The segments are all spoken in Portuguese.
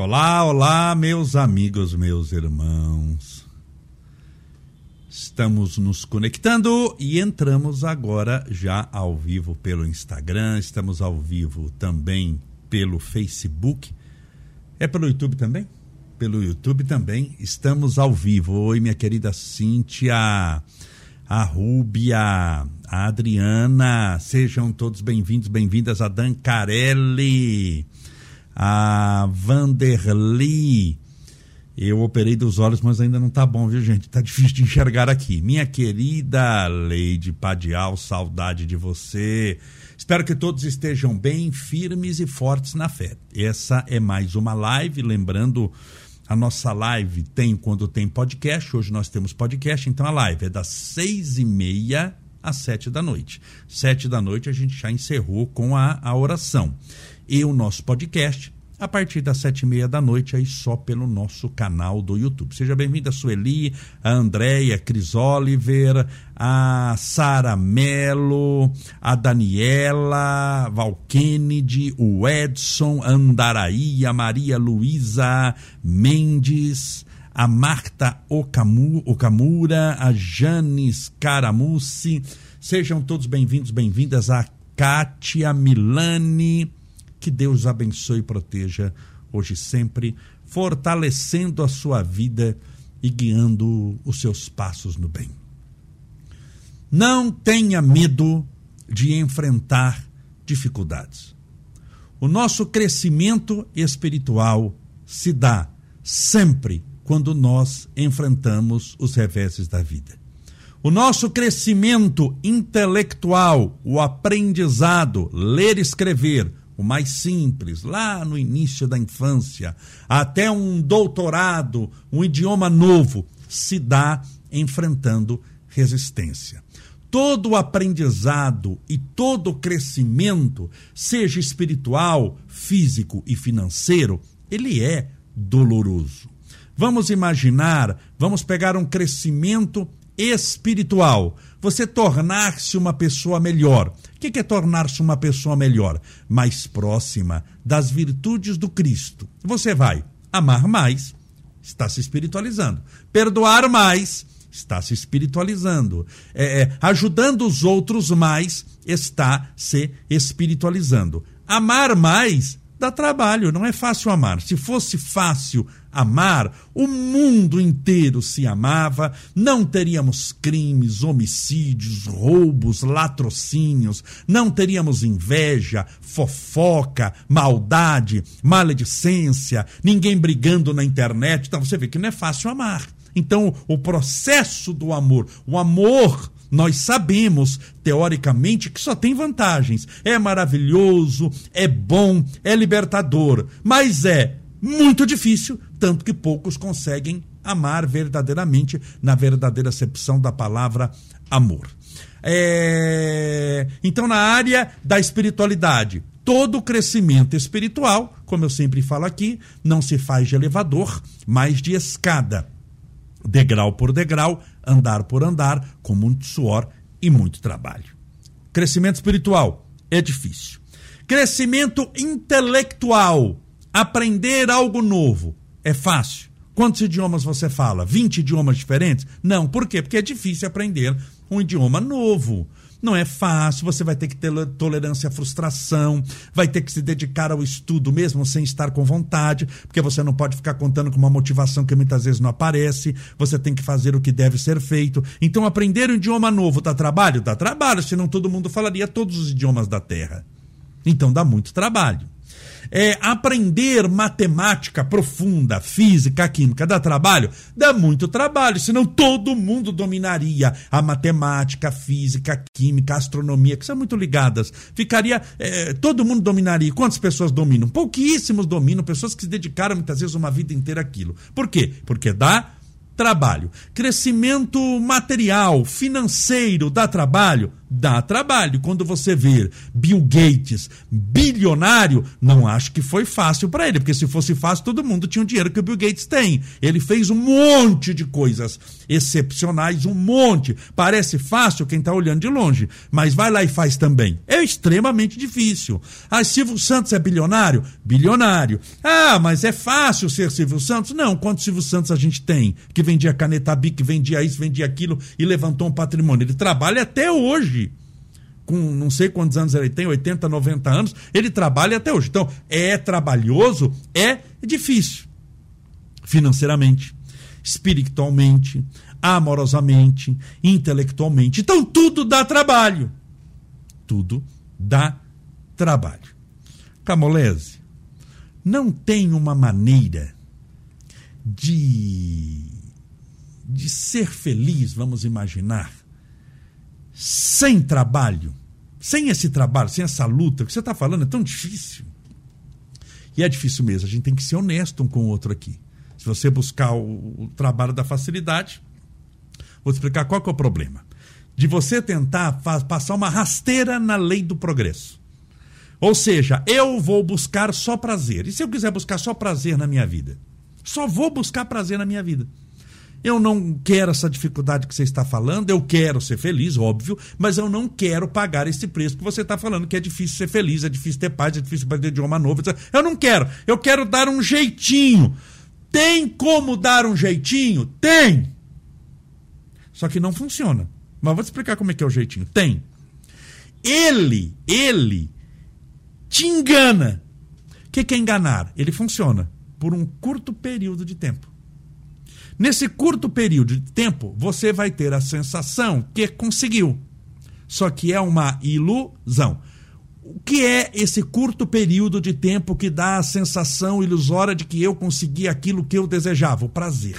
Olá, olá, meus amigos, meus irmãos. Estamos nos conectando e entramos agora já ao vivo pelo Instagram, estamos ao vivo também pelo Facebook. É pelo YouTube também? Pelo YouTube também. Estamos ao vivo. Oi, minha querida Cíntia, a Rúbia, a Adriana, sejam todos bem-vindos, bem-vindas a Dan Carelli a Vanderly. Eu operei dos olhos, mas ainda não tá bom, viu, gente? Tá difícil de enxergar aqui. Minha querida Leide Padial, saudade de você. Espero que todos estejam bem, firmes e fortes na fé. Essa é mais uma live, lembrando a nossa live tem quando tem podcast. Hoje nós temos podcast, então a live é das seis e meia às sete da noite. Sete da noite a gente já encerrou com a, a oração e o nosso podcast a partir das sete e meia da noite, aí só pelo nosso canal do YouTube. Seja bem-vinda, Sueli, a Andréia, Cris Oliver, a Sara Melo, a Daniela, Val Kennedy, o Edson, Andaraí, a Maria Luísa Mendes, a Marta Okamura, a Janis Caramucci. Sejam todos bem-vindos, bem-vindas a Kátia Milani, que Deus abençoe e proteja hoje e sempre, fortalecendo a sua vida e guiando os seus passos no bem. Não tenha medo de enfrentar dificuldades. O nosso crescimento espiritual se dá sempre quando nós enfrentamos os reveses da vida. O nosso crescimento intelectual, o aprendizado, ler e escrever, o mais simples, lá no início da infância, até um doutorado, um idioma novo, se dá enfrentando resistência. Todo aprendizado e todo crescimento, seja espiritual, físico e financeiro, ele é doloroso. Vamos imaginar, vamos pegar um crescimento espiritual, você tornar-se uma pessoa melhor. O que é tornar-se uma pessoa melhor? Mais próxima das virtudes do Cristo. Você vai amar mais, está se espiritualizando. Perdoar mais, está se espiritualizando. É, é, ajudando os outros mais, está se espiritualizando. Amar mais dá trabalho, não é fácil amar. Se fosse fácil amar, o mundo inteiro se amava, não teríamos crimes, homicídios, roubos, latrocínios, não teríamos inveja, fofoca, maldade, maledicência, ninguém brigando na internet. Então você vê que não é fácil amar. Então, o processo do amor, o amor nós sabemos, teoricamente, que só tem vantagens. É maravilhoso, é bom, é libertador, mas é muito difícil, tanto que poucos conseguem amar verdadeiramente, na verdadeira acepção da palavra amor. É... Então, na área da espiritualidade, todo crescimento espiritual, como eu sempre falo aqui, não se faz de elevador, mas de escada degrau por degrau, andar por andar, com muito suor e muito trabalho. Crescimento espiritual é difícil. Crescimento intelectual, aprender algo novo, é fácil. Quantos idiomas você fala? 20 idiomas diferentes? Não, por quê? Porque é difícil aprender um idioma novo. Não é fácil, você vai ter que ter tolerância à frustração, vai ter que se dedicar ao estudo mesmo sem estar com vontade, porque você não pode ficar contando com uma motivação que muitas vezes não aparece, você tem que fazer o que deve ser feito. Então, aprender um idioma novo dá trabalho? Dá trabalho, senão todo mundo falaria todos os idiomas da Terra. Então, dá muito trabalho é, aprender matemática profunda, física, química, dá trabalho? Dá muito trabalho, senão todo mundo dominaria a matemática, física, química, astronomia, que são muito ligadas. Ficaria. É, todo mundo dominaria. Quantas pessoas dominam? Pouquíssimos dominam, pessoas que se dedicaram muitas vezes uma vida inteira àquilo. Por quê? Porque dá trabalho. Crescimento material, financeiro, dá trabalho? Dá trabalho. Quando você vê Bill Gates bilionário, não acho que foi fácil para ele, porque se fosse fácil, todo mundo tinha o dinheiro que o Bill Gates tem. Ele fez um monte de coisas excepcionais, um monte. Parece fácil quem está olhando de longe, mas vai lá e faz também. É extremamente difícil. Ah, Silvio Santos é bilionário? Bilionário. Ah, mas é fácil ser Silvio Santos? Não. Quantos Silvio Santos a gente tem? Que vendia caneta Bic, vendia isso, vendia aquilo e levantou um patrimônio. Ele trabalha até hoje com não sei quantos anos ele tem, 80, 90 anos, ele trabalha até hoje. Então, é trabalhoso, é difícil. Financeiramente, espiritualmente, amorosamente, intelectualmente. Então, tudo dá trabalho. Tudo dá trabalho. Camolese, não tem uma maneira de, de ser feliz, vamos imaginar, sem trabalho, sem esse trabalho, sem essa luta, o que você está falando é tão difícil. E é difícil mesmo, a gente tem que ser honesto um com o outro aqui. Se você buscar o, o trabalho da facilidade, vou te explicar qual é o problema. De você tentar passar uma rasteira na lei do progresso. Ou seja, eu vou buscar só prazer. E se eu quiser buscar só prazer na minha vida? Só vou buscar prazer na minha vida. Eu não quero essa dificuldade que você está falando, eu quero ser feliz, óbvio, mas eu não quero pagar esse preço que você está falando, que é difícil ser feliz, é difícil ter paz, é difícil aprender idioma novo. Eu não quero, eu quero dar um jeitinho. Tem como dar um jeitinho? Tem! Só que não funciona. Mas vou te explicar como é que é o jeitinho. Tem. Ele, ele te engana. O que, que é enganar? Ele funciona por um curto período de tempo. Nesse curto período de tempo, você vai ter a sensação que conseguiu. Só que é uma ilusão. O que é esse curto período de tempo que dá a sensação ilusória de que eu consegui aquilo que eu desejava? O prazer.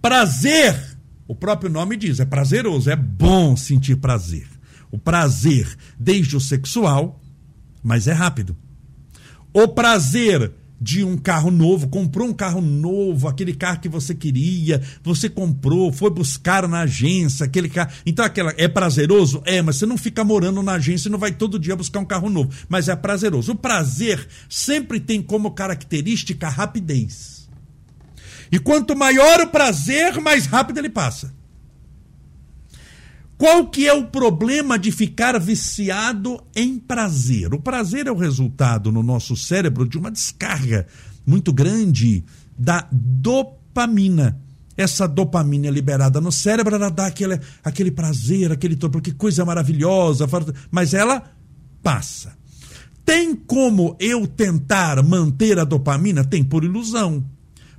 Prazer, o próprio nome diz, é prazeroso, é bom sentir prazer. O prazer, desde o sexual, mas é rápido. O prazer de um carro novo, comprou um carro novo, aquele carro que você queria, você comprou, foi buscar na agência, aquele carro. Então, aquela é prazeroso? É, mas você não fica morando na agência e não vai todo dia buscar um carro novo. Mas é prazeroso. O prazer sempre tem como característica a rapidez. E quanto maior o prazer, mais rápido ele passa. Qual que é o problema de ficar viciado em prazer? O prazer é o resultado no nosso cérebro de uma descarga muito grande da dopamina. Essa dopamina é liberada no cérebro, ela dá aquele, aquele prazer, aquele torpor, que coisa maravilhosa, mas ela passa. Tem como eu tentar manter a dopamina? Tem por ilusão.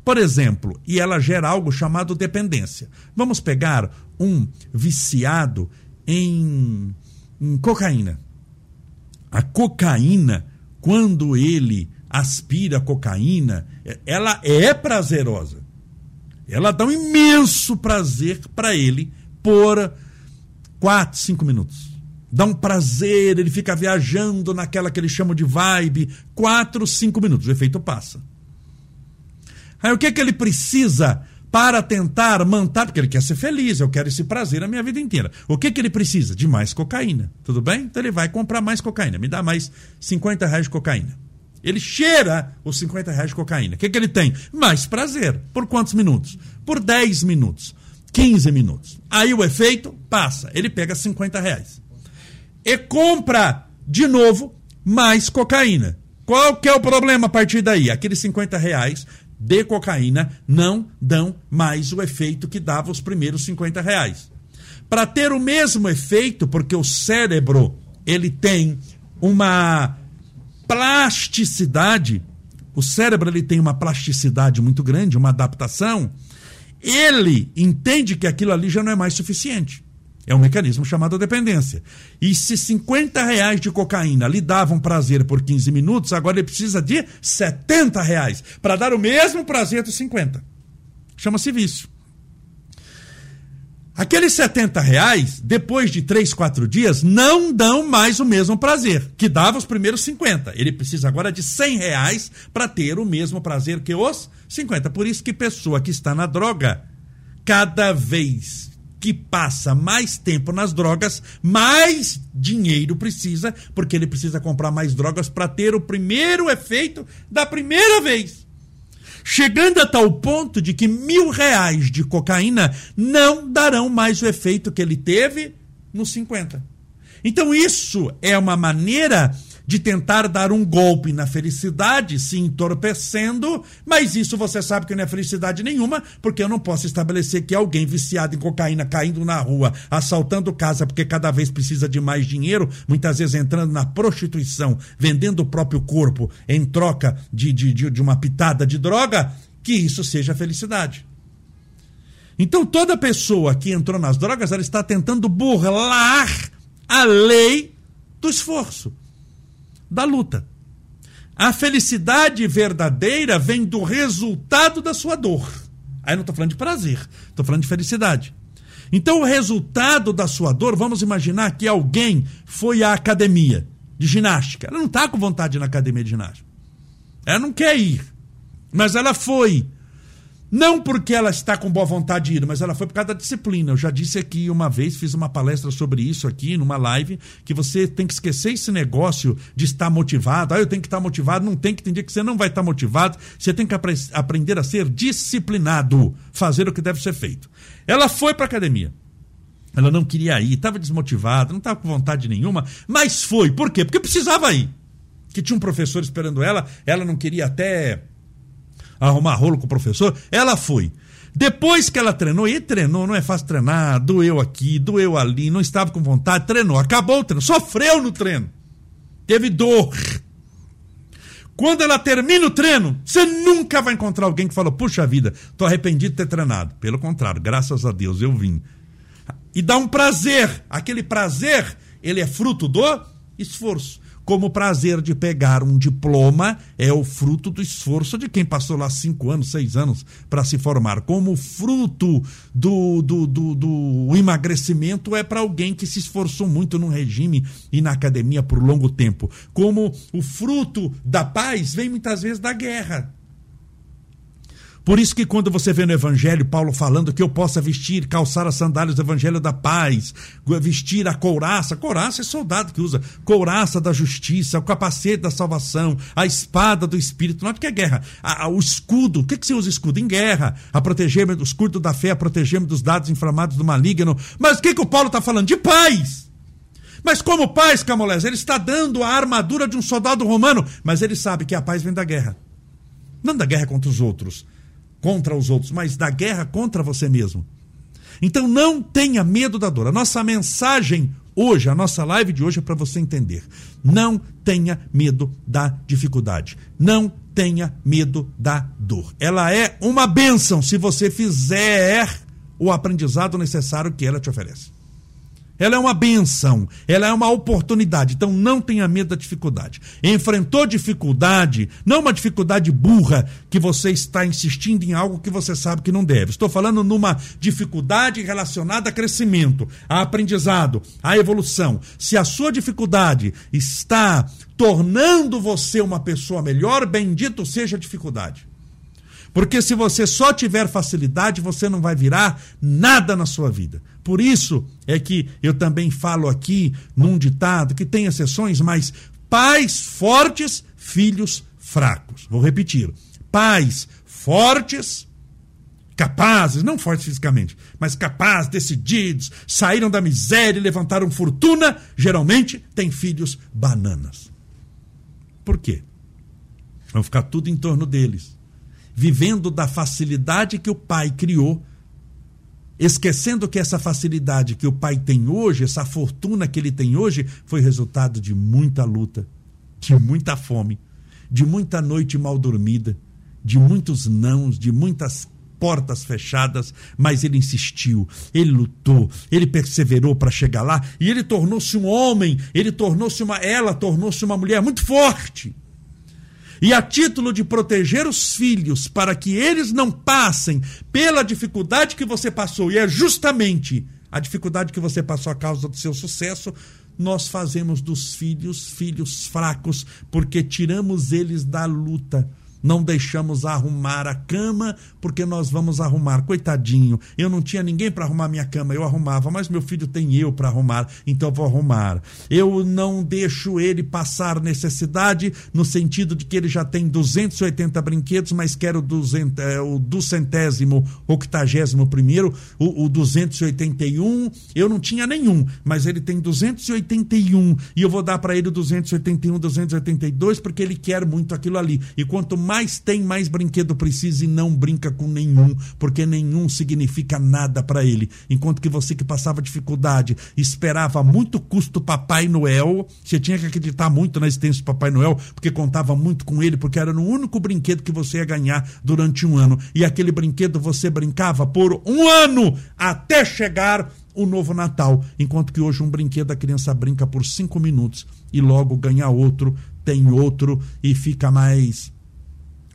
Por exemplo, e ela gera algo chamado dependência. Vamos pegar um viciado em, em cocaína. A cocaína, quando ele aspira cocaína, ela é prazerosa. Ela dá um imenso prazer para ele por 4, 5 minutos. Dá um prazer, ele fica viajando naquela que eles chamam de vibe, 4, 5 minutos, o efeito passa. Aí o que, é que ele precisa para tentar manter, porque ele quer ser feliz, eu quero esse prazer a minha vida inteira. O que, que ele precisa? De mais cocaína. Tudo bem? Então ele vai comprar mais cocaína. Me dá mais 50 reais de cocaína. Ele cheira os 50 reais de cocaína. O que, que ele tem? Mais prazer. Por quantos minutos? Por 10 minutos. 15 minutos. Aí o efeito passa. Ele pega 50 reais. E compra de novo mais cocaína. Qual que é o problema a partir daí? Aqueles 50 reais de cocaína não dão mais o efeito que dava os primeiros 50 reais. Para ter o mesmo efeito, porque o cérebro ele tem uma plasticidade, o cérebro ele tem uma plasticidade muito grande, uma adaptação, ele entende que aquilo ali já não é mais suficiente. É um mecanismo chamado dependência. E se 50 reais de cocaína lhe davam prazer por 15 minutos, agora ele precisa de 70 reais para dar o mesmo prazer dos 50. Chama-se vício. Aqueles 70 reais, depois de 3, 4 dias, não dão mais o mesmo prazer que dava os primeiros 50. Ele precisa agora de 100 reais para ter o mesmo prazer que os 50. Por isso que pessoa que está na droga, cada vez que passa mais tempo nas drogas, mais dinheiro precisa, porque ele precisa comprar mais drogas para ter o primeiro efeito da primeira vez. Chegando a tal ponto de que mil reais de cocaína não darão mais o efeito que ele teve nos 50. Então, isso é uma maneira de tentar dar um golpe na felicidade, se entorpecendo, mas isso você sabe que não é felicidade nenhuma, porque eu não posso estabelecer que alguém viciado em cocaína, caindo na rua, assaltando casa porque cada vez precisa de mais dinheiro, muitas vezes entrando na prostituição, vendendo o próprio corpo em troca de, de, de, uma pitada de droga, que isso seja felicidade. Então toda pessoa que entrou nas drogas, ela está tentando burlar a lei do esforço, da luta. A felicidade verdadeira vem do resultado da sua dor. Aí não estou falando de prazer, estou falando de felicidade. Então, o resultado da sua dor, vamos imaginar que alguém foi à academia de ginástica. Ela não está com vontade na academia de ginástica. Ela não quer ir. Mas ela foi. Não porque ela está com boa vontade de ir, mas ela foi por causa da disciplina. Eu já disse aqui uma vez, fiz uma palestra sobre isso aqui, numa live, que você tem que esquecer esse negócio de estar motivado. Ah, eu tenho que estar motivado. Não tem que entender que você não vai estar motivado. Você tem que apre aprender a ser disciplinado, fazer o que deve ser feito. Ela foi para academia. Ela não queria ir, estava desmotivada, não estava com vontade nenhuma, mas foi. Por quê? Porque precisava ir. Que tinha um professor esperando ela, ela não queria até arrumar rolo com o professor, ela foi. Depois que ela treinou, e treinou, não é fácil treinar, doeu aqui, doeu ali, não estava com vontade, treinou, acabou o treino, sofreu no treino, teve dor. Quando ela termina o treino, você nunca vai encontrar alguém que fala: Puxa vida, tô arrependido de ter treinado. Pelo contrário, graças a Deus eu vim. E dá um prazer. Aquele prazer, ele é fruto do esforço como o prazer de pegar um diploma é o fruto do esforço de quem passou lá cinco anos, seis anos para se formar. Como o fruto do, do, do, do emagrecimento é para alguém que se esforçou muito no regime e na academia por longo tempo. Como o fruto da paz vem muitas vezes da guerra. Por isso que quando você vê no Evangelho Paulo falando que eu possa vestir, calçar as sandálias do Evangelho da paz, vestir a couraça, couraça é soldado que usa, couraça da justiça, o capacete da salvação, a espada do Espírito, não é porque é guerra, a, a, o escudo, o que, que você usa escudo? Em guerra, a proteger-me, o escudo da fé, a proteger-me dos dados inflamados do maligno, mas o que, que o Paulo está falando? De paz! Mas como paz, Camolés, ele está dando a armadura de um soldado romano, mas ele sabe que a paz vem da guerra. Não da guerra contra os outros, contra os outros, mas da guerra contra você mesmo. Então não tenha medo da dor. A nossa mensagem hoje, a nossa live de hoje é para você entender. Não tenha medo da dificuldade. Não tenha medo da dor. Ela é uma bênção se você fizer o aprendizado necessário que ela te oferece. Ela é uma benção, ela é uma oportunidade. Então não tenha medo da dificuldade. Enfrentou dificuldade, não uma dificuldade burra que você está insistindo em algo que você sabe que não deve. Estou falando numa dificuldade relacionada a crescimento, a aprendizado, a evolução. Se a sua dificuldade está tornando você uma pessoa melhor, bendito seja a dificuldade. Porque se você só tiver facilidade, você não vai virar nada na sua vida. Por isso é que eu também falo aqui num ditado que tem exceções, mas pais fortes, filhos fracos. Vou repetir. Pais fortes, capazes, não fortes fisicamente, mas capazes, decididos, saíram da miséria e levantaram fortuna, geralmente têm filhos bananas. Por quê? Vão ficar tudo em torno deles vivendo da facilidade que o pai criou, esquecendo que essa facilidade que o pai tem hoje, essa fortuna que ele tem hoje, foi resultado de muita luta, de muita fome, de muita noite mal dormida, de muitos nãos, de muitas portas fechadas, mas ele insistiu, ele lutou, ele perseverou para chegar lá e ele tornou-se um homem, ele tornou-se uma ela tornou-se uma mulher muito forte. E a título de proteger os filhos para que eles não passem pela dificuldade que você passou, e é justamente a dificuldade que você passou a causa do seu sucesso, nós fazemos dos filhos filhos fracos, porque tiramos eles da luta, não deixamos arrumar a cama porque nós vamos arrumar. Coitadinho, eu não tinha ninguém para arrumar minha cama, eu arrumava, mas meu filho tem eu para arrumar, então eu vou arrumar. Eu não deixo ele passar necessidade no sentido de que ele já tem 280 brinquedos, mas quero o, 200, é, o duzentésimo, octagésimo primeiro, o, o 281. Eu não tinha nenhum, mas ele tem 281 e eu vou dar para ele o 281, 282 porque ele quer muito aquilo ali. E quanto mais mais tem, mais brinquedo precisa e não brinca com nenhum, porque nenhum significa nada para ele. Enquanto que você que passava dificuldade, esperava muito custo Papai Noel, você tinha que acreditar muito na existência do Papai Noel, porque contava muito com ele, porque era o único brinquedo que você ia ganhar durante um ano. E aquele brinquedo você brincava por um ano até chegar o novo Natal. Enquanto que hoje um brinquedo a criança brinca por cinco minutos e logo ganha outro, tem outro e fica mais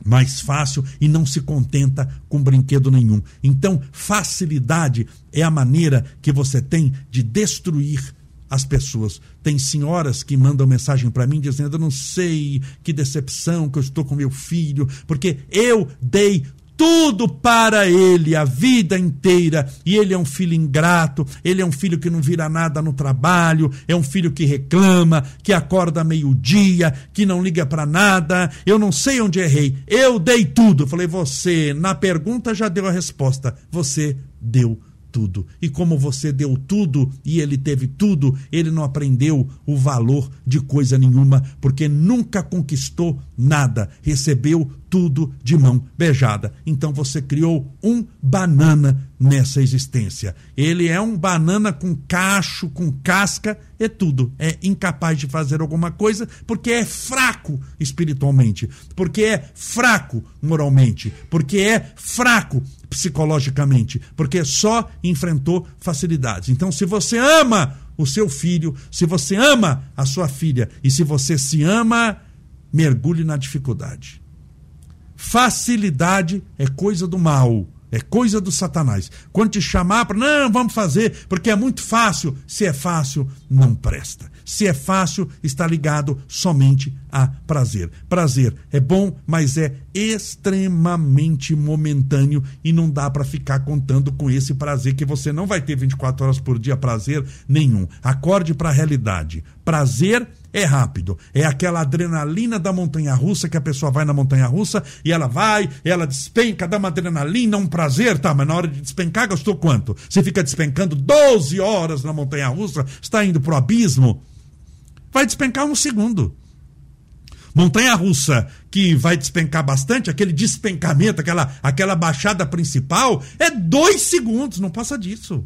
mais fácil e não se contenta com brinquedo nenhum. Então, facilidade é a maneira que você tem de destruir as pessoas. Tem senhoras que mandam mensagem para mim dizendo: Eu não sei que decepção que eu estou com meu filho, porque eu dei tudo para ele a vida inteira. E ele é um filho ingrato, ele é um filho que não vira nada no trabalho, é um filho que reclama, que acorda meio-dia, que não liga para nada. Eu não sei onde errei. Eu dei tudo. Falei, você, na pergunta já deu a resposta. Você deu tudo. E como você deu tudo e ele teve tudo, ele não aprendeu o valor de coisa nenhuma, porque nunca conquistou nada, recebeu tudo de mão beijada. Então você criou um banana nessa existência. Ele é um banana com cacho, com casca, é tudo. É incapaz de fazer alguma coisa porque é fraco espiritualmente, porque é fraco moralmente, porque é fraco psicologicamente, porque só enfrentou facilidades. Então, se você ama o seu filho, se você ama a sua filha e se você se ama, mergulhe na dificuldade. Facilidade é coisa do mal. É coisa do Satanás. Quando te chamar para, não, vamos fazer, porque é muito fácil. Se é fácil, não presta. Se é fácil, está ligado somente a prazer. Prazer é bom, mas é extremamente momentâneo e não dá para ficar contando com esse prazer que você não vai ter 24 horas por dia prazer nenhum. Acorde para a realidade. Prazer é rápido. É aquela adrenalina da montanha russa que a pessoa vai na montanha russa e ela vai, ela despenca, dá uma adrenalina, um prazer, tá, mas na hora de despencar gastou quanto? Você fica despencando 12 horas na montanha russa, está indo pro abismo, vai despencar um segundo. Montanha russa que vai despencar bastante, aquele despencamento, aquela, aquela baixada principal, é dois segundos, não passa disso.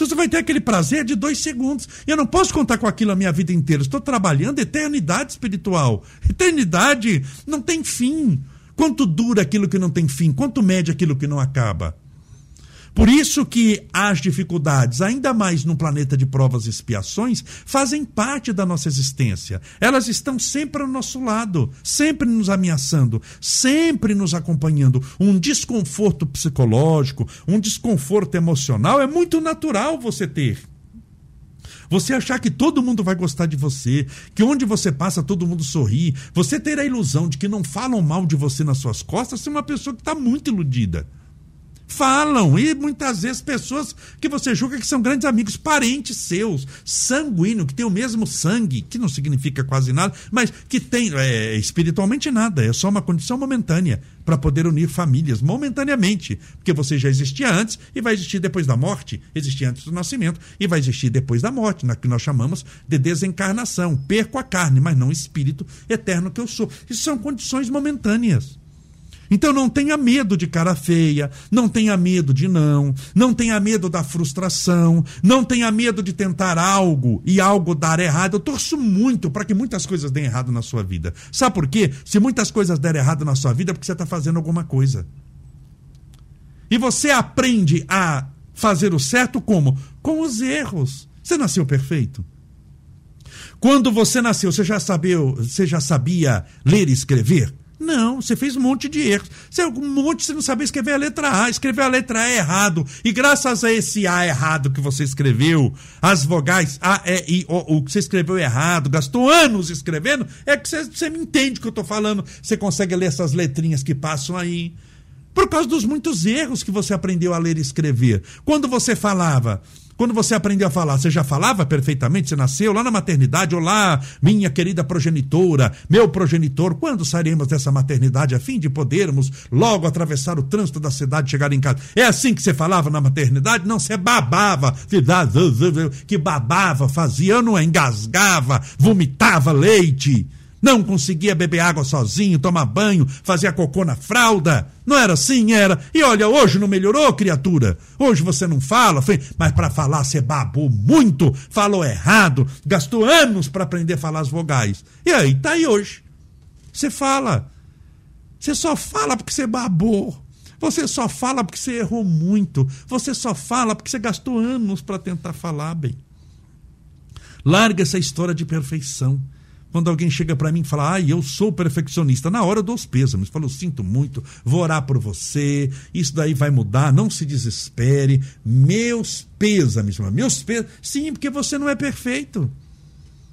Então você vai ter aquele prazer de dois segundos. Eu não posso contar com aquilo a minha vida inteira. Estou trabalhando eternidade espiritual. Eternidade não tem fim. Quanto dura aquilo que não tem fim? Quanto mede aquilo que não acaba? Por isso que as dificuldades, ainda mais num planeta de provas e expiações, fazem parte da nossa existência. Elas estão sempre ao nosso lado, sempre nos ameaçando, sempre nos acompanhando. Um desconforto psicológico, um desconforto emocional é muito natural você ter. Você achar que todo mundo vai gostar de você, que onde você passa todo mundo sorri, você ter a ilusão de que não falam mal de você nas suas costas, é uma pessoa que está muito iludida falam, e muitas vezes pessoas que você julga que são grandes amigos, parentes seus, sanguíneo, que tem o mesmo sangue, que não significa quase nada, mas que tem é, espiritualmente nada, é só uma condição momentânea para poder unir famílias, momentaneamente, porque você já existia antes e vai existir depois da morte, existia antes do nascimento e vai existir depois da morte, na que nós chamamos de desencarnação. Perco a carne, mas não o espírito eterno que eu sou. Isso são condições momentâneas. Então não tenha medo de cara feia, não tenha medo de não, não tenha medo da frustração, não tenha medo de tentar algo e algo dar errado. Eu torço muito para que muitas coisas deem errado na sua vida. Sabe por quê? Se muitas coisas derem errado na sua vida é porque você está fazendo alguma coisa. E você aprende a fazer o certo como? Com os erros. Você nasceu perfeito? Quando você nasceu, você já você já sabia ler e escrever? Não, você fez um monte de erros. Você, um monte, você não sabia escrever a letra A, escreveu a letra A errado. E graças a esse A errado que você escreveu, as vogais A, E, I, O, o que você escreveu errado, gastou anos escrevendo, é que você, você me entende o que eu estou falando. Você consegue ler essas letrinhas que passam aí. Por causa dos muitos erros que você aprendeu a ler e escrever. Quando você falava, quando você aprendeu a falar, você já falava perfeitamente? Você nasceu lá na maternidade? Olá, minha querida progenitora, meu progenitor, quando sairemos dessa maternidade a fim de podermos logo atravessar o trânsito da cidade e chegar em casa? É assim que você falava na maternidade? Não, você babava, que babava, fazia, não engasgava, vomitava leite não conseguia beber água sozinho, tomar banho, fazia cocô na fralda. Não era assim? Era. E olha, hoje não melhorou, criatura. Hoje você não fala, mas para falar você babou muito, falou errado, gastou anos para aprender a falar as vogais. E aí, tá aí hoje. Você fala. Você só fala porque você babou. Você só fala porque você errou muito. Você só fala porque você gastou anos para tentar falar bem. Larga essa história de perfeição. Quando alguém chega para mim e fala, ah, eu sou perfeccionista, na hora eu dou os pêsames. Falo, sinto muito, vou orar por você, isso daí vai mudar, não se desespere. Meus pêsames, meus pêsames. Sim, porque você não é perfeito.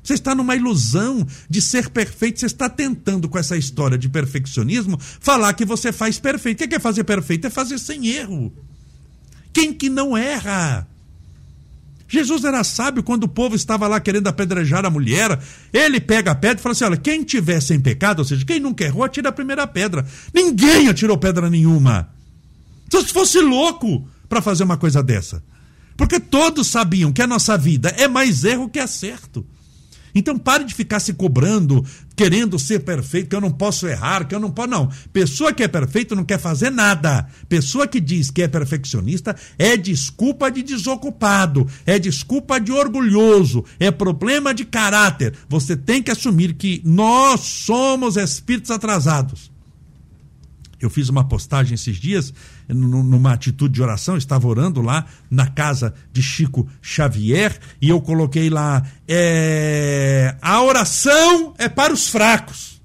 Você está numa ilusão de ser perfeito. Você está tentando, com essa história de perfeccionismo, falar que você faz perfeito. O que é fazer perfeito? É fazer sem erro. Quem que não erra? Jesus era sábio quando o povo estava lá querendo apedrejar a mulher. Ele pega a pedra e fala assim: olha, quem tiver sem pecado, ou seja, quem nunca errou, atira a primeira pedra. Ninguém atirou pedra nenhuma. Só se fosse louco para fazer uma coisa dessa. Porque todos sabiam que a nossa vida é mais erro que acerto. Então pare de ficar se cobrando, querendo ser perfeito, que eu não posso errar, que eu não posso. Não. Pessoa que é perfeito não quer fazer nada. Pessoa que diz que é perfeccionista é desculpa de desocupado, é desculpa de orgulhoso, é problema de caráter. Você tem que assumir que nós somos espíritos atrasados. Eu fiz uma postagem esses dias, numa atitude de oração, estava orando lá na casa de Chico Xavier, e eu coloquei lá: é, a oração é para os fracos.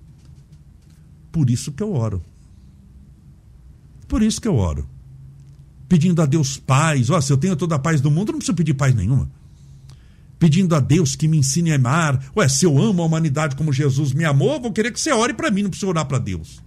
Por isso que eu oro. Por isso que eu oro. Pedindo a Deus paz. Ó, se eu tenho toda a paz do mundo, não preciso pedir paz nenhuma. Pedindo a Deus que me ensine a amar. Ué, se eu amo a humanidade como Jesus me amou, vou querer que você ore para mim, não preciso orar para Deus.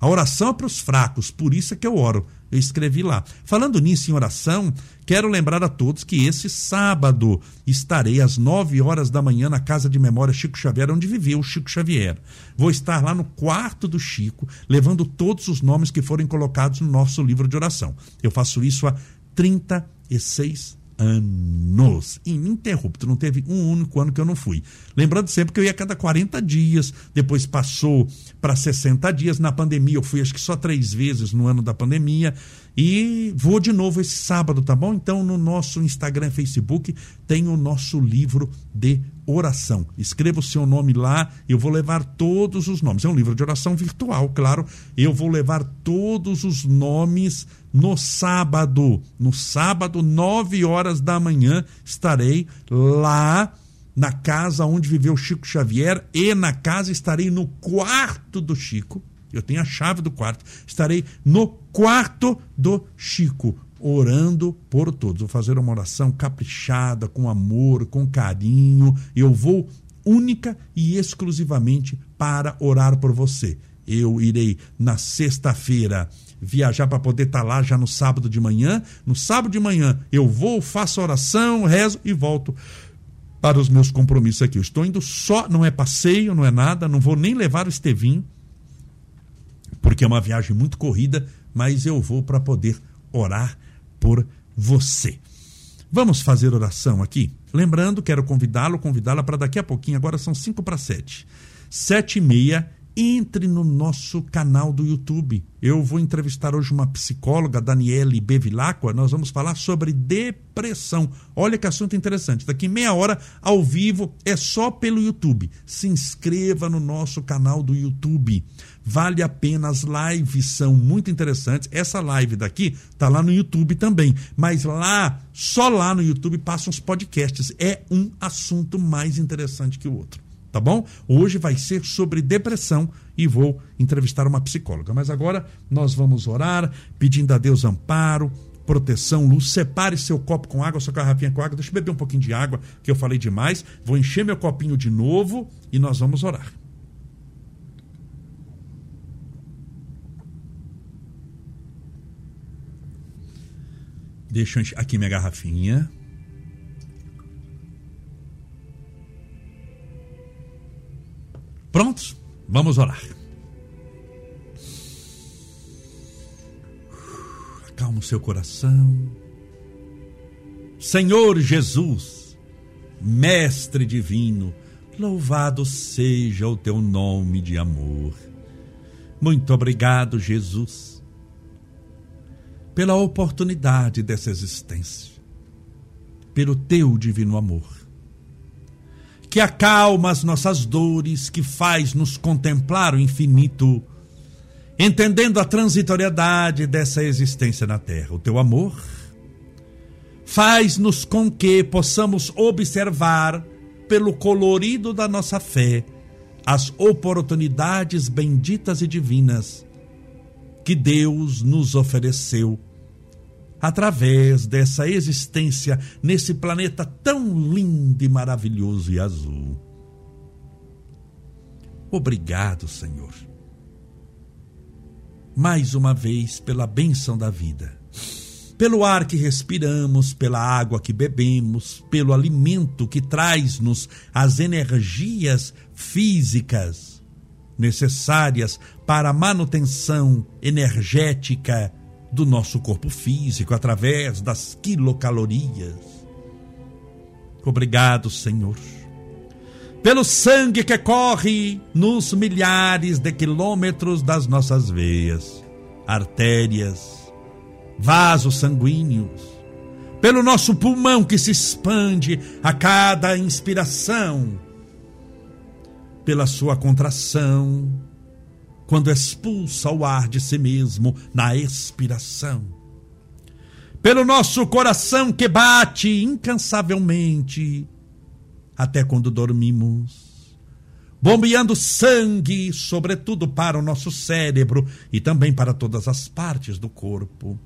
A oração é para os fracos, por isso é que eu oro. Eu escrevi lá. Falando nisso em oração, quero lembrar a todos que esse sábado estarei às 9 horas da manhã na Casa de Memória Chico Xavier, onde viveu o Chico Xavier. Vou estar lá no quarto do Chico, levando todos os nomes que forem colocados no nosso livro de oração. Eu faço isso há 36 anos. Ininterrupto. Não teve um único ano que eu não fui. Lembrando sempre que eu ia a cada 40 dias, depois passou para 60 dias. Na pandemia, eu fui acho que só três vezes no ano da pandemia. E vou de novo esse sábado, tá bom? Então, no nosso Instagram e Facebook tem o nosso livro de oração. Escreva o seu nome lá, eu vou levar todos os nomes. É um livro de oração virtual, claro. Eu vou levar todos os nomes no sábado. No sábado, 9 horas da manhã, estarei lá na casa onde viveu Chico Xavier e na casa estarei no quarto do Chico. Eu tenho a chave do quarto. Estarei no quarto do Chico, orando por todos. Vou fazer uma oração caprichada, com amor, com carinho. Eu vou única e exclusivamente para orar por você. Eu irei na sexta-feira viajar para poder estar tá lá já no sábado de manhã. No sábado de manhã eu vou, faço oração, rezo e volto para os meus compromissos aqui. Eu estou indo só, não é passeio, não é nada, não vou nem levar o Estevinho, porque é uma viagem muito corrida, mas eu vou para poder orar por você. Vamos fazer oração aqui? Lembrando, quero convidá-lo, convidá-la para daqui a pouquinho, agora são cinco para sete. Sete e meia, entre no nosso canal do YouTube. Eu vou entrevistar hoje uma psicóloga, Daniele Bevilacqua. Nós vamos falar sobre depressão. Olha que assunto interessante. Daqui meia hora, ao vivo, é só pelo YouTube. Se inscreva no nosso canal do YouTube. Vale a pena, as lives são muito interessantes. Essa live daqui tá lá no YouTube também, mas lá, só lá no YouTube passam os podcasts. É um assunto mais interessante que o outro tá bom? Hoje vai ser sobre depressão e vou entrevistar uma psicóloga. Mas agora nós vamos orar, pedindo a Deus amparo, proteção, luz. Separe seu copo com água, sua garrafinha com água. Deixa eu beber um pouquinho de água, que eu falei demais. Vou encher meu copinho de novo e nós vamos orar. Deixa eu encher aqui minha garrafinha. Prontos? Vamos orar. Acalma o seu coração. Senhor Jesus, Mestre Divino, louvado seja o teu nome de amor. Muito obrigado, Jesus, pela oportunidade dessa existência, pelo teu divino amor que acalma as nossas dores, que faz nos contemplar o infinito, entendendo a transitoriedade dessa existência na terra. O teu amor faz-nos com que possamos observar, pelo colorido da nossa fé, as oportunidades benditas e divinas que Deus nos ofereceu através dessa existência nesse planeta tão lindo e maravilhoso e azul. Obrigado, Senhor. Mais uma vez pela benção da vida, pelo ar que respiramos, pela água que bebemos, pelo alimento que traz-nos as energias físicas necessárias para a manutenção energética do nosso corpo físico através das quilocalorias. Obrigado, Senhor, pelo sangue que corre nos milhares de quilômetros das nossas veias, artérias, vasos sanguíneos, pelo nosso pulmão que se expande a cada inspiração, pela sua contração, quando expulsa o ar de si mesmo na expiração. Pelo nosso coração que bate incansavelmente até quando dormimos, bombeando sangue, sobretudo para o nosso cérebro e também para todas as partes do corpo.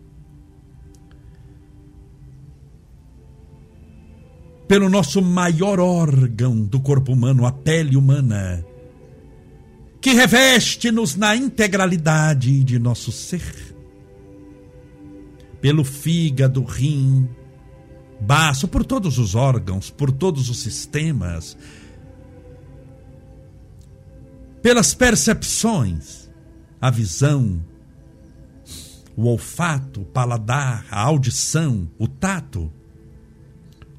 Pelo nosso maior órgão do corpo humano, a pele humana, que reveste-nos na integralidade de nosso ser. Pelo fígado, rim, baço, por todos os órgãos, por todos os sistemas, pelas percepções, a visão, o olfato, o paladar, a audição, o tato,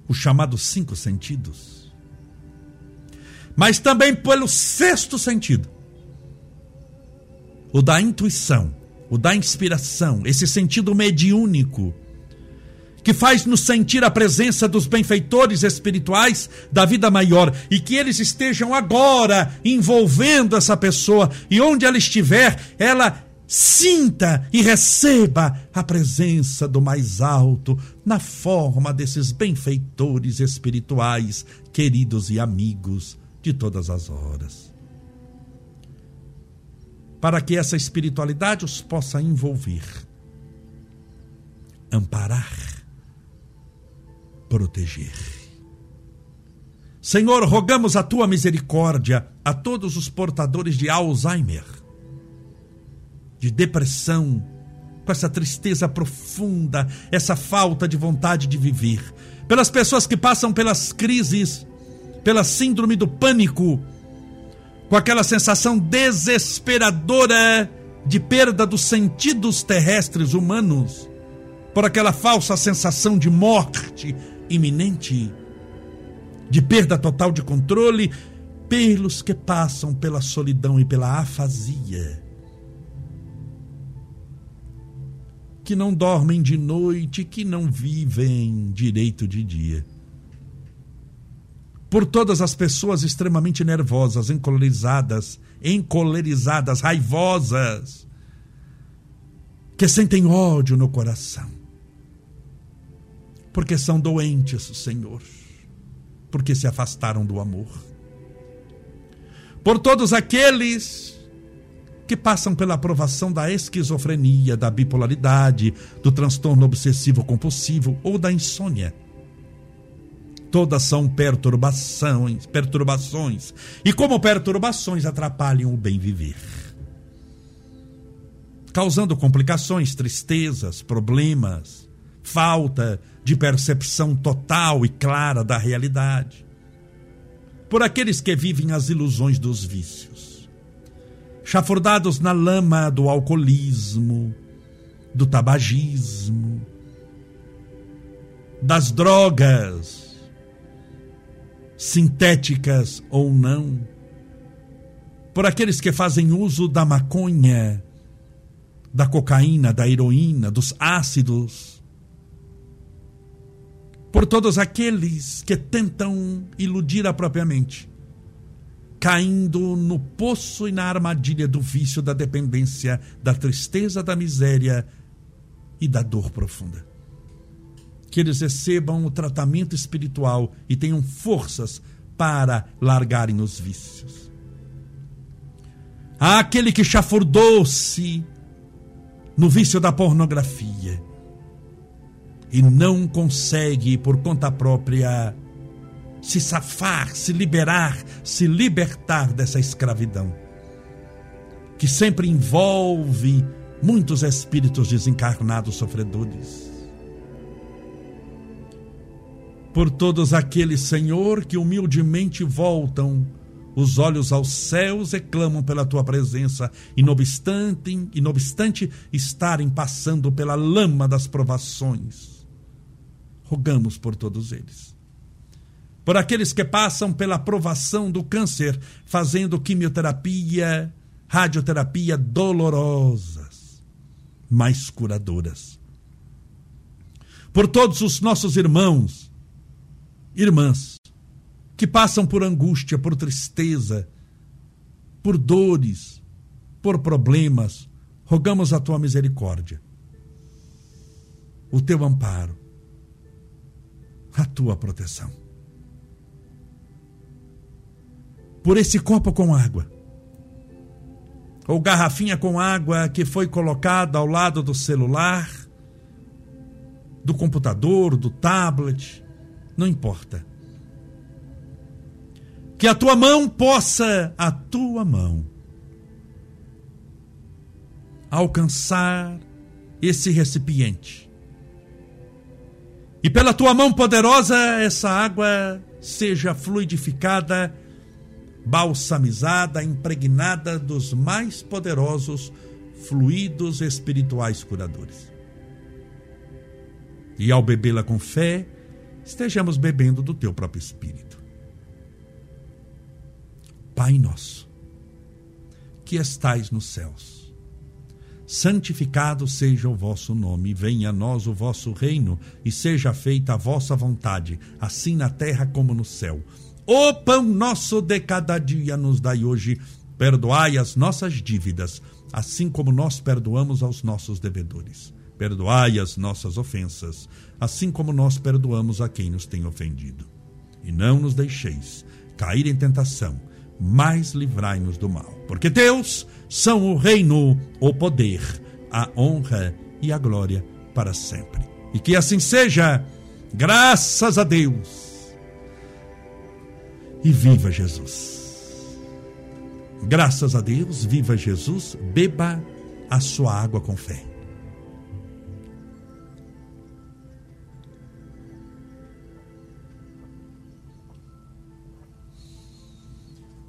os chamados cinco sentidos. Mas também pelo sexto sentido, o da intuição, o da inspiração, esse sentido mediúnico que faz nos sentir a presença dos benfeitores espirituais da vida maior e que eles estejam agora envolvendo essa pessoa e onde ela estiver, ela sinta e receba a presença do mais alto na forma desses benfeitores espirituais, queridos e amigos de todas as horas para que essa espiritualidade os possa envolver, amparar, proteger. Senhor, rogamos a tua misericórdia a todos os portadores de Alzheimer, de depressão, com essa tristeza profunda, essa falta de vontade de viver, pelas pessoas que passam pelas crises, pela síndrome do pânico, com aquela sensação desesperadora de perda dos sentidos terrestres humanos, por aquela falsa sensação de morte iminente, de perda total de controle, pelos que passam pela solidão e pela afasia, que não dormem de noite, que não vivem direito de dia por todas as pessoas extremamente nervosas, encolerizadas, encolerizadas, raivosas, que sentem ódio no coração, porque são doentes, Senhor, porque se afastaram do amor. Por todos aqueles que passam pela aprovação da esquizofrenia, da bipolaridade, do transtorno obsessivo compulsivo ou da insônia. Todas são perturbações, perturbações, e como perturbações atrapalham o bem viver. Causando complicações, tristezas, problemas, falta de percepção total e clara da realidade. Por aqueles que vivem as ilusões dos vícios, chafurdados na lama do alcoolismo, do tabagismo, das drogas, sintéticas ou não, por aqueles que fazem uso da maconha, da cocaína, da heroína, dos ácidos, por todos aqueles que tentam iludir a própria mente, caindo no poço e na armadilha do vício, da dependência, da tristeza, da miséria e da dor profunda. Que eles recebam o tratamento espiritual e tenham forças para largarem os vícios. Aquele que chafurdou-se no vício da pornografia e não consegue, por conta própria, se safar, se liberar, se libertar dessa escravidão, que sempre envolve muitos espíritos desencarnados sofredores. Por todos aqueles, Senhor, que humildemente voltam os olhos aos céus e clamam pela tua presença, e não obstante, e obstante estarem passando pela lama das provações rogamos por todos eles. Por aqueles que passam pela provação do câncer, fazendo quimioterapia, radioterapia dolorosas, mas curadoras. Por todos os nossos irmãos, irmãs, que passam por angústia, por tristeza, por dores, por problemas, rogamos a tua misericórdia, o teu amparo a tua proteção. Por esse copo com água, ou garrafinha com água que foi colocada ao lado do celular, do computador, do tablet, não importa. Que a tua mão possa, a tua mão, alcançar esse recipiente e pela tua mão poderosa, essa água seja fluidificada, balsamizada, impregnada dos mais poderosos fluidos espirituais curadores. E ao bebê-la com fé, estejamos bebendo do teu próprio espírito. Pai nosso, que estais nos céus, santificado seja o vosso nome, venha a nós o vosso reino, e seja feita a vossa vontade, assim na terra como no céu. O pão nosso de cada dia nos dai hoje, perdoai as nossas dívidas, assim como nós perdoamos aos nossos devedores. Perdoai as nossas ofensas, assim como nós perdoamos a quem nos tem ofendido. E não nos deixeis cair em tentação, mas livrai-nos do mal. Porque Deus são o reino, o poder, a honra e a glória para sempre. E que assim seja, graças a Deus. E viva Jesus. Graças a Deus, viva Jesus, beba a sua água com fé.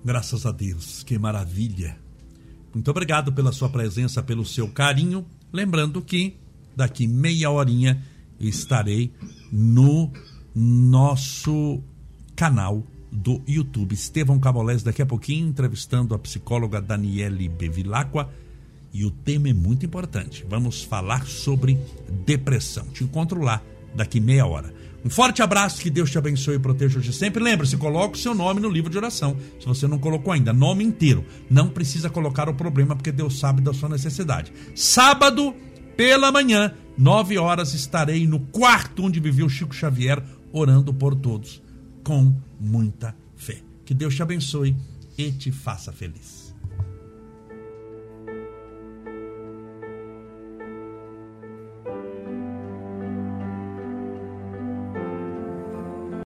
Graças a Deus, que maravilha. Muito obrigado pela sua presença, pelo seu carinho. Lembrando que daqui meia horinha estarei no nosso canal do YouTube. Estevão Cabolés, daqui a pouquinho, entrevistando a psicóloga Daniele Bevilacqua. E o tema é muito importante. Vamos falar sobre depressão. Te encontro lá daqui meia hora. Um forte abraço, que Deus te abençoe e proteja hoje sempre. Lembre-se, coloque o seu nome no livro de oração. Se você não colocou ainda, nome inteiro. Não precisa colocar o problema, porque Deus sabe da sua necessidade. Sábado, pela manhã, nove horas, estarei no quarto onde viveu Chico Xavier, orando por todos, com muita fé. Que Deus te abençoe e te faça feliz.